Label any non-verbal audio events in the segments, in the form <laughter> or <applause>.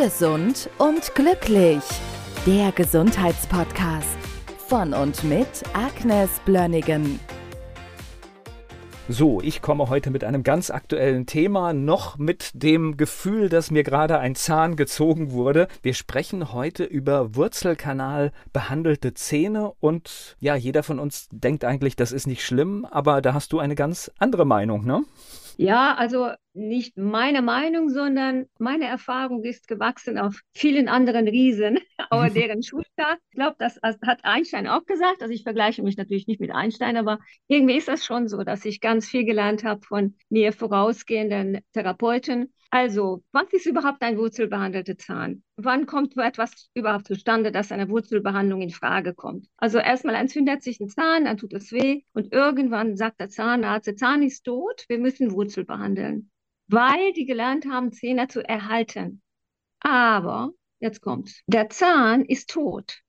Gesund und glücklich. Der Gesundheitspodcast von und mit Agnes Blönnigan. So, ich komme heute mit einem ganz aktuellen Thema, noch mit dem Gefühl, dass mir gerade ein Zahn gezogen wurde. Wir sprechen heute über Wurzelkanal behandelte Zähne und ja, jeder von uns denkt eigentlich, das ist nicht schlimm, aber da hast du eine ganz andere Meinung, ne? Ja, also nicht meine Meinung, sondern meine Erfahrung ist gewachsen auf vielen anderen Riesen, <laughs> aber <laughs> deren Schulter. Ich glaube, das hat Einstein auch gesagt. Also ich vergleiche mich natürlich nicht mit Einstein, aber irgendwie ist das schon so, dass ich ganz viel gelernt habe von mir vorausgehenden Therapeuten also, was ist überhaupt ein wurzelbehandelter Zahn? Wann kommt so etwas überhaupt zustande, dass eine Wurzelbehandlung in Frage kommt? Also erstmal entzündet sich ein Zahn, dann tut es weh und irgendwann sagt der Zahnarzt, der Zahn ist tot, wir müssen Wurzel behandeln, weil die gelernt haben, Zähne zu erhalten. Aber, jetzt kommt's, der Zahn ist tot.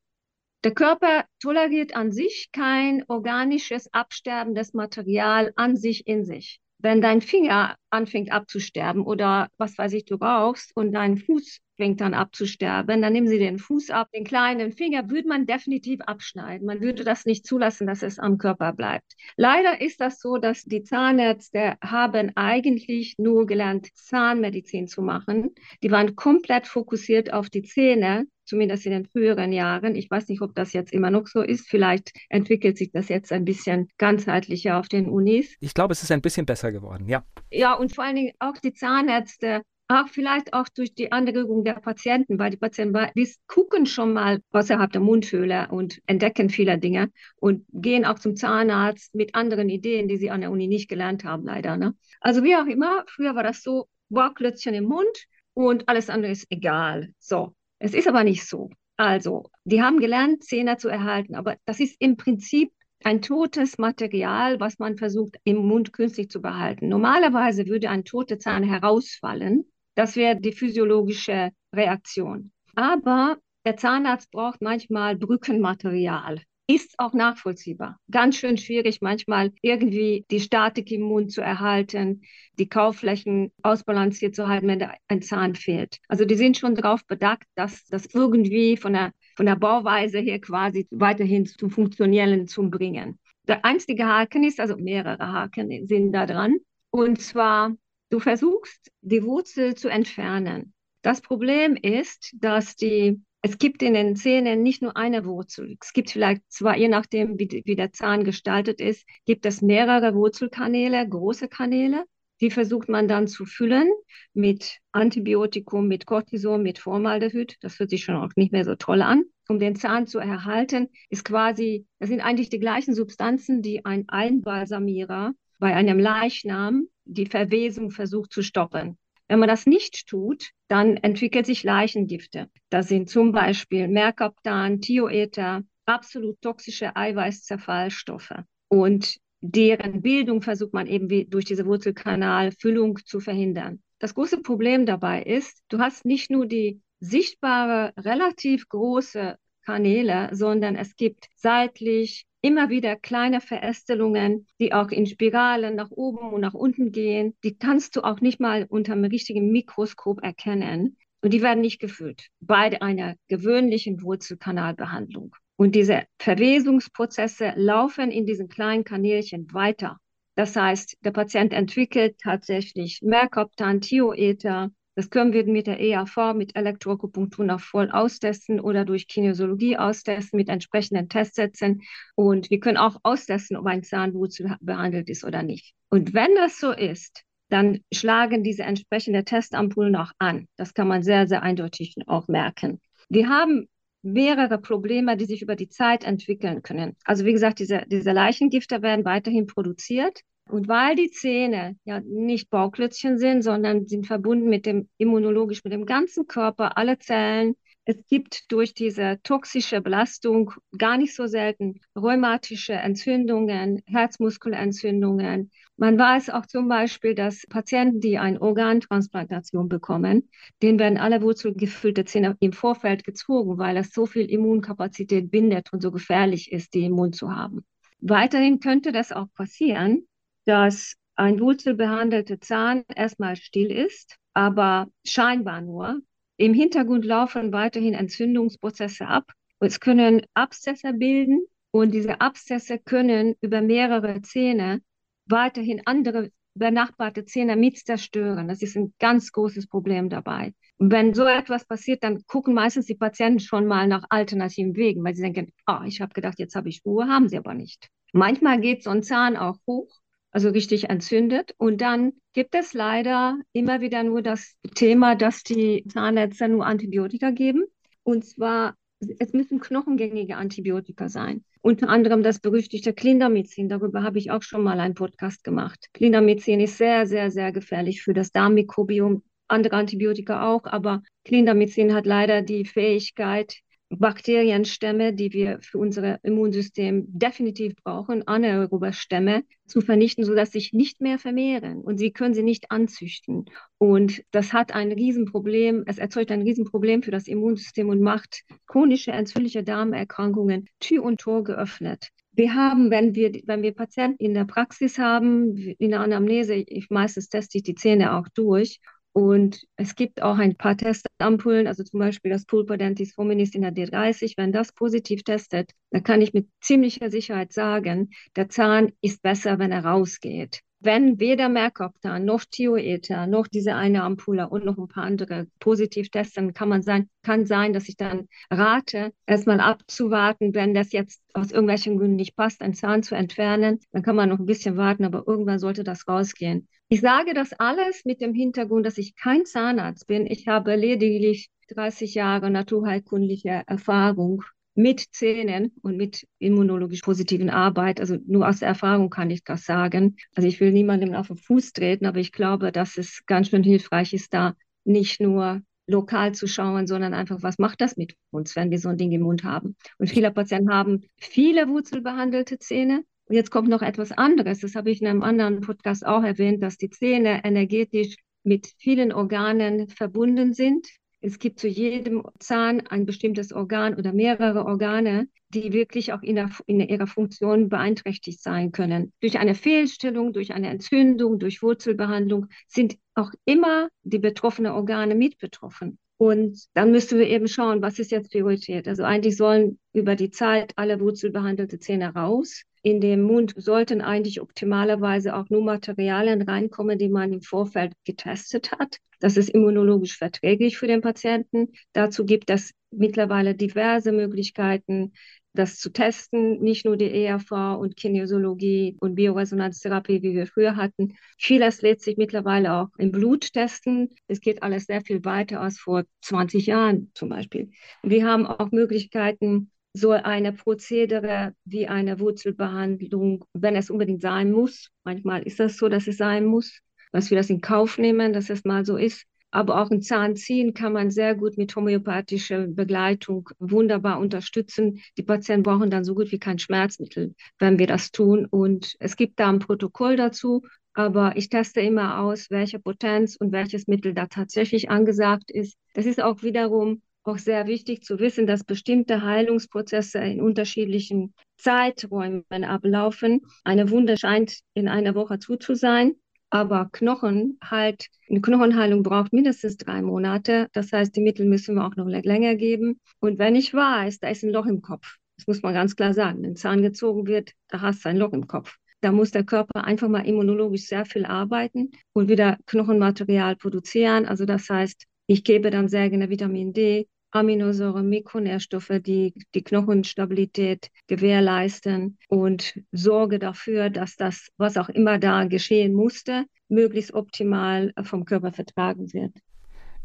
Der Körper toleriert an sich kein organisches, absterbendes Material an sich in sich wenn dein Finger anfängt abzusterben oder was weiß ich, du rauchst und dein Fuß fängt dann abzusterben, dann nehmen sie den Fuß ab, den kleinen Finger würde man definitiv abschneiden. Man würde das nicht zulassen, dass es am Körper bleibt. Leider ist das so, dass die Zahnärzte haben eigentlich nur gelernt, Zahnmedizin zu machen. Die waren komplett fokussiert auf die Zähne zumindest in den früheren Jahren. Ich weiß nicht, ob das jetzt immer noch so ist. Vielleicht entwickelt sich das jetzt ein bisschen ganzheitlicher auf den Unis. Ich glaube, es ist ein bisschen besser geworden, ja. Ja, und vor allen Dingen auch die Zahnärzte auch vielleicht auch durch die Anregung der Patienten, weil die Patienten die gucken schon mal außerhalb der Mundhöhle und entdecken viele Dinge und gehen auch zum Zahnarzt mit anderen Ideen, die sie an der Uni nicht gelernt haben, leider. Ne? Also wie auch immer, früher war das so, Wortklötzchen im Mund und alles andere ist egal. So, es ist aber nicht so. Also, die haben gelernt, Zähne zu erhalten, aber das ist im Prinzip ein totes Material, was man versucht im Mund künstlich zu behalten. Normalerweise würde ein toter Zahn herausfallen. Das wäre die physiologische Reaktion. Aber der Zahnarzt braucht manchmal Brückenmaterial ist auch nachvollziehbar. Ganz schön schwierig, manchmal irgendwie die Statik im Mund zu erhalten, die Kaufflächen ausbalanciert zu halten, wenn ein Zahn fehlt. Also die sind schon darauf bedacht, dass das irgendwie von der, von der Bauweise her quasi weiterhin zum Funktionieren zu bringen. Der einzige Haken ist, also mehrere Haken sind da dran. Und zwar, du versuchst, die Wurzel zu entfernen. Das Problem ist, dass die es gibt in den Zähnen nicht nur eine Wurzel. Es gibt vielleicht zwar, je nachdem, wie, wie der Zahn gestaltet ist, gibt es mehrere Wurzelkanäle, große Kanäle. Die versucht man dann zu füllen mit Antibiotikum, mit Cortison, mit Formaldehyd. Das hört sich schon auch nicht mehr so toll an. Um den Zahn zu erhalten, ist quasi, das sind eigentlich die gleichen Substanzen, die ein Einbalsamierer bei einem Leichnam die Verwesung versucht zu stoppen. Wenn man das nicht tut, dann entwickelt sich Leichengifte. Das sind zum Beispiel Mercaptan, Thioether, absolut toxische Eiweißzerfallstoffe. Und deren Bildung versucht man eben durch diese Wurzelkanalfüllung zu verhindern. Das große Problem dabei ist, du hast nicht nur die sichtbare, relativ große Kanäle, sondern es gibt seitlich immer wieder kleine Verästelungen, die auch in Spiralen nach oben und nach unten gehen. Die kannst du auch nicht mal unter einem richtigen Mikroskop erkennen. Und die werden nicht gefüllt bei einer gewöhnlichen Wurzelkanalbehandlung. Und diese Verwesungsprozesse laufen in diesen kleinen Kanälchen weiter. Das heißt, der Patient entwickelt tatsächlich Mercaptan, Thioether, das können wir mit der EAV, mit Elektroakupunktur noch voll austesten oder durch Kinesiologie austesten mit entsprechenden Testsätzen. Und wir können auch austesten, ob ein Zahnwurzel behandelt ist oder nicht. Und wenn das so ist, dann schlagen diese entsprechenden Testampullen auch an. Das kann man sehr, sehr eindeutig auch merken. Wir haben mehrere Probleme, die sich über die Zeit entwickeln können. Also wie gesagt, diese, diese Leichengifte werden weiterhin produziert. Und weil die Zähne ja nicht Bauklötzchen sind, sondern sind verbunden mit dem immunologisch, mit dem ganzen Körper, alle Zellen, es gibt durch diese toxische Belastung gar nicht so selten rheumatische Entzündungen, Herzmuskelentzündungen. Man weiß auch zum Beispiel, dass Patienten, die eine Organtransplantation bekommen, denen werden alle wurzelgefüllte Zähne im Vorfeld gezogen, weil das so viel Immunkapazität bindet und so gefährlich ist, die im Mund zu haben. Weiterhin könnte das auch passieren, dass ein wurzelbehandelter Zahn erstmal still ist, aber scheinbar nur. Im Hintergrund laufen weiterhin Entzündungsprozesse ab. Es können Abszesse bilden und diese Abszesse können über mehrere Zähne weiterhin andere benachbarte Zähne mit zerstören. Das ist ein ganz großes Problem dabei. Wenn so etwas passiert, dann gucken meistens die Patienten schon mal nach alternativen Wegen, weil sie denken, oh, ich habe gedacht, jetzt habe ich Ruhe, haben sie aber nicht. Manchmal geht so ein Zahn auch hoch, also richtig entzündet. Und dann gibt es leider immer wieder nur das Thema, dass die Zahnärzte nur Antibiotika geben. Und zwar, es müssen knochengängige Antibiotika sein. Unter anderem das berüchtigte Clindamycin. Darüber habe ich auch schon mal einen Podcast gemacht. Clindamycin ist sehr, sehr, sehr gefährlich für das Darmmikrobiom. Andere Antibiotika auch, aber Clindamycin hat leider die Fähigkeit, Bakterienstämme, die wir für unser Immunsystem definitiv brauchen, anaerobe Stämme, zu vernichten, sodass sich nicht mehr vermehren und sie können sie nicht anzüchten. Und das hat ein Riesenproblem, es erzeugt ein Riesenproblem für das Immunsystem und macht chronische entzündliche Darmerkrankungen Tür und Tor geöffnet. Wir haben, wenn wir, wenn wir Patienten in der Praxis haben, in der Anamnese, ich meistens teste ich die Zähne auch durch und es gibt auch ein paar Testampullen, also zum Beispiel das Pulpodentis hominis in der D30. Wenn das positiv testet, dann kann ich mit ziemlicher Sicherheit sagen, der Zahn ist besser, wenn er rausgeht wenn weder Mercaptan noch Thioether noch diese eine Ampulle und noch ein paar andere positiv testen, kann man sein, kann sein, dass ich dann rate, erstmal abzuwarten, wenn das jetzt aus irgendwelchen Gründen nicht passt, einen Zahn zu entfernen, dann kann man noch ein bisschen warten, aber irgendwann sollte das rausgehen. Ich sage das alles mit dem Hintergrund, dass ich kein Zahnarzt bin. Ich habe lediglich 30 Jahre naturheilkundliche Erfahrung mit Zähnen und mit immunologisch positiven Arbeit. Also nur aus der Erfahrung kann ich das sagen. Also ich will niemandem auf den Fuß treten, aber ich glaube, dass es ganz schön hilfreich ist, da nicht nur lokal zu schauen, sondern einfach, was macht das mit uns, wenn wir so ein Ding im Mund haben? Und viele Patienten haben viele wurzelbehandelte Zähne. Und jetzt kommt noch etwas anderes. Das habe ich in einem anderen Podcast auch erwähnt, dass die Zähne energetisch mit vielen Organen verbunden sind. Es gibt zu jedem Zahn ein bestimmtes Organ oder mehrere Organe, die wirklich auch in, der, in ihrer Funktion beeinträchtigt sein können. Durch eine Fehlstellung, durch eine Entzündung, durch Wurzelbehandlung sind auch immer die betroffenen Organe mit betroffen. Und dann müssten wir eben schauen, was ist jetzt Priorität. Also eigentlich sollen über die Zeit alle wurzelbehandelte Zähne raus. In dem Mund sollten eigentlich optimalerweise auch nur Materialien reinkommen, die man im Vorfeld getestet hat. Das ist immunologisch verträglich für den Patienten. Dazu gibt es mittlerweile diverse Möglichkeiten, das zu testen, nicht nur die ERV und Kinesiologie und Bioresonanztherapie, wie wir früher hatten. Vieles lässt sich mittlerweile auch im Blut testen. Es geht alles sehr viel weiter als vor 20 Jahren zum Beispiel. Wir haben auch Möglichkeiten, so eine Prozedere wie eine Wurzelbehandlung, wenn es unbedingt sein muss. Manchmal ist das so, dass es sein muss, dass wir das in Kauf nehmen, dass es mal so ist. Aber auch ein Zahnziehen kann man sehr gut mit homöopathischer Begleitung wunderbar unterstützen. Die Patienten brauchen dann so gut wie kein Schmerzmittel, wenn wir das tun. Und es gibt da ein Protokoll dazu. Aber ich teste immer aus, welche Potenz und welches Mittel da tatsächlich angesagt ist. Das ist auch wiederum auch sehr wichtig zu wissen, dass bestimmte Heilungsprozesse in unterschiedlichen Zeiträumen ablaufen. Eine Wunde scheint in einer Woche zu, zu sein, aber Knochen halt, eine Knochenheilung braucht mindestens drei Monate. Das heißt, die Mittel müssen wir auch noch länger geben. Und wenn ich weiß, da ist ein Loch im Kopf, das muss man ganz klar sagen, wenn ein Zahn gezogen wird, da hast du ein Loch im Kopf. Da muss der Körper einfach mal immunologisch sehr viel arbeiten und wieder Knochenmaterial produzieren. Also das heißt, ich gebe dann sehr gerne Vitamin D, Aminosäuren, Mikronährstoffe, die die Knochenstabilität gewährleisten und sorge dafür, dass das, was auch immer da geschehen musste, möglichst optimal vom Körper vertragen wird.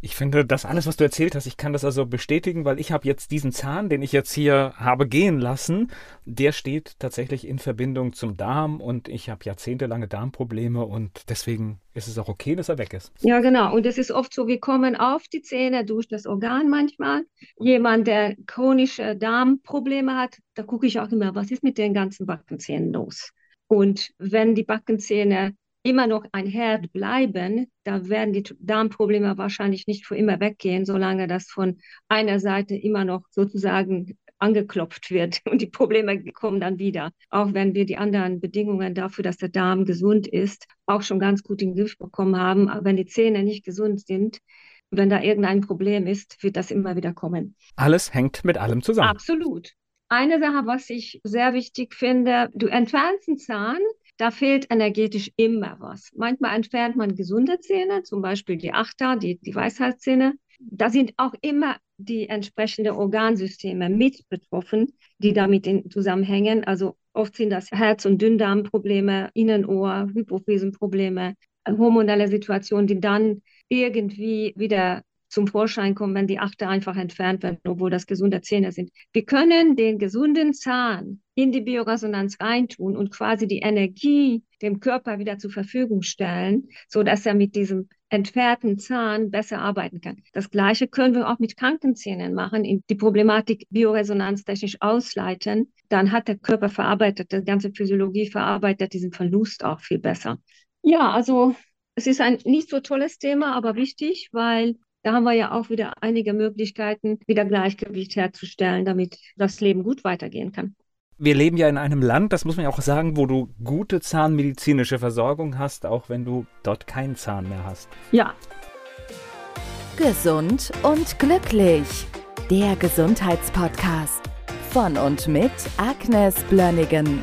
Ich finde, das alles, was du erzählt hast, ich kann das also bestätigen, weil ich habe jetzt diesen Zahn, den ich jetzt hier habe gehen lassen, der steht tatsächlich in Verbindung zum Darm und ich habe jahrzehntelange Darmprobleme und deswegen ist es auch okay, dass er weg ist. Ja, genau. Und es ist oft so, wir kommen auf die Zähne durch das Organ manchmal. Jemand, der chronische Darmprobleme hat, da gucke ich auch immer, was ist mit den ganzen Backenzähnen los? Und wenn die Backenzähne immer noch ein Herd bleiben, da werden die Darmprobleme wahrscheinlich nicht für immer weggehen, solange das von einer Seite immer noch sozusagen angeklopft wird <laughs> und die Probleme kommen dann wieder. Auch wenn wir die anderen Bedingungen dafür, dass der Darm gesund ist, auch schon ganz gut in den Griff bekommen haben. Aber wenn die Zähne nicht gesund sind, wenn da irgendein Problem ist, wird das immer wieder kommen. Alles hängt mit allem zusammen. Absolut. Eine Sache, was ich sehr wichtig finde, du entfernst einen Zahn, da fehlt energetisch immer was. Manchmal entfernt man gesunde Zähne, zum Beispiel die Achter, die, die Weisheitszähne. Da sind auch immer die entsprechenden Organsysteme mit betroffen, die damit in zusammenhängen. Also oft sind das Herz- und Dünndarmprobleme, Innenohr, Hypophysenprobleme, hormonelle Situationen, die dann irgendwie wieder zum Vorschein kommen, wenn die Achte einfach entfernt werden, obwohl das gesunde Zähne sind. Wir können den gesunden Zahn in die Bioresonanz reintun und quasi die Energie dem Körper wieder zur Verfügung stellen, so dass er mit diesem entfernten Zahn besser arbeiten kann. Das Gleiche können wir auch mit kranken Zähnen machen, die Problematik bioresonanztechnisch ausleiten. Dann hat der Körper verarbeitet, die ganze Physiologie verarbeitet diesen Verlust auch viel besser. Ja, also es ist ein nicht so tolles Thema, aber wichtig, weil da haben wir ja auch wieder einige Möglichkeiten, wieder Gleichgewicht herzustellen, damit das Leben gut weitergehen kann. Wir leben ja in einem Land, das muss man ja auch sagen, wo du gute zahnmedizinische Versorgung hast, auch wenn du dort keinen Zahn mehr hast. Ja. Gesund und glücklich. Der Gesundheitspodcast von und mit Agnes Blönnigan.